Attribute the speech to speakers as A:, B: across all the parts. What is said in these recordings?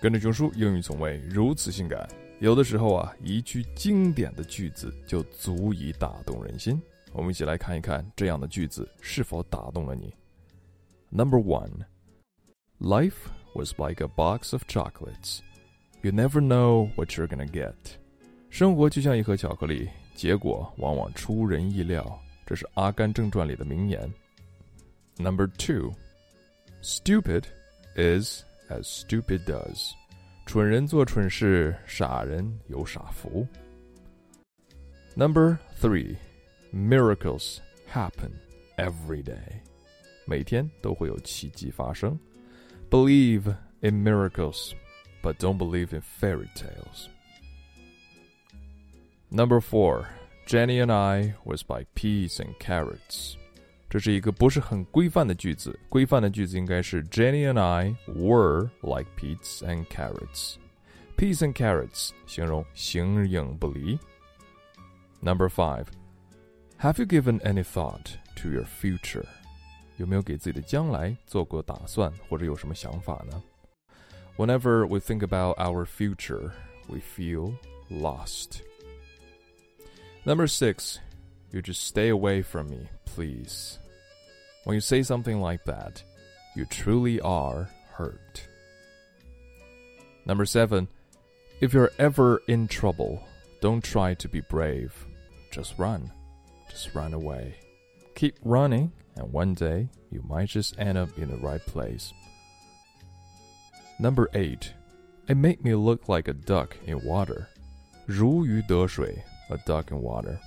A: 跟着熊叔，英语从未如此性感。有的时候啊，一句经典的句子就足以打动人心。我们一起来看一看这样的句子是否打动了你。Number one, life was like a box of chocolates. You never know what you're gonna get. 生活就像一盒巧克力，结果往往出人意料。这是《阿甘正传》里的名言。Number two, stupid is as stupid does. 蠢人做蠢事，傻人有傻福。Number three, miracles happen every day. 每天都会有奇迹发生。Believe in miracles, but don't believe in fairy tales. Number four, Jenny and I was by peas and carrots. 这是一个不是很规范的句子，规范的句子应该是 Jenny and I were like peas and carrots. Peas and carrots 形容形影不离。Number five, have you given any thought to your future? 有没有给自己的将来做过打算，或者有什么想法呢？Whenever we think about our future, we feel lost. Number six, you just stay away from me, please. When you say something like that, you truly are hurt. Number seven, if you're ever in trouble, don't try to be brave. Just run. Just run away. Keep running, and one day you might just end up in the right place. Number eight, it made me look like a duck in water. 如鱼得水, a duck in water.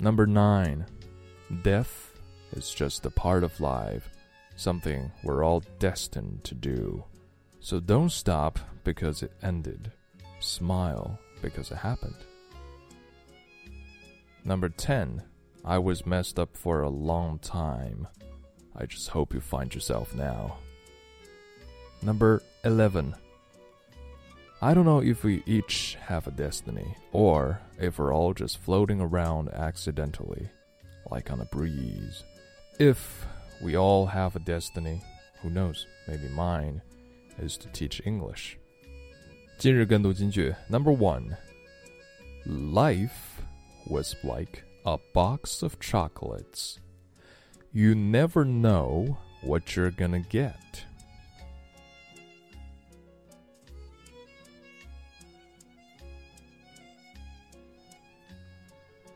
A: Number nine, death is just a part of life, something we're all destined to do. So don't stop because it ended. Smile because it happened. Number 10. I was messed up for a long time. I just hope you find yourself now. Number 11. I don't know if we each have a destiny, or if we're all just floating around accidentally, like on a breeze. If we all have a destiny, who knows, maybe mine is to teach English. 今日跟读金句 Number one, life was like a box of chocolates. You never know what you're gonna get.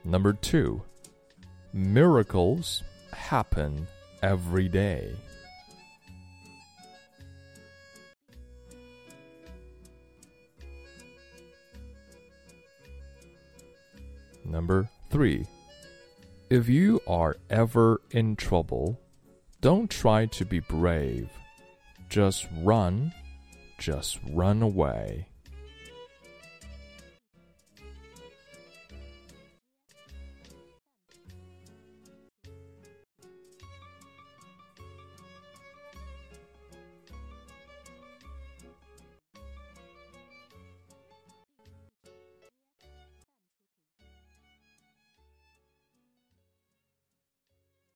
A: Number two, miracles happen every day. Number three, if you are ever in trouble, don't try to be brave. Just run, just run away.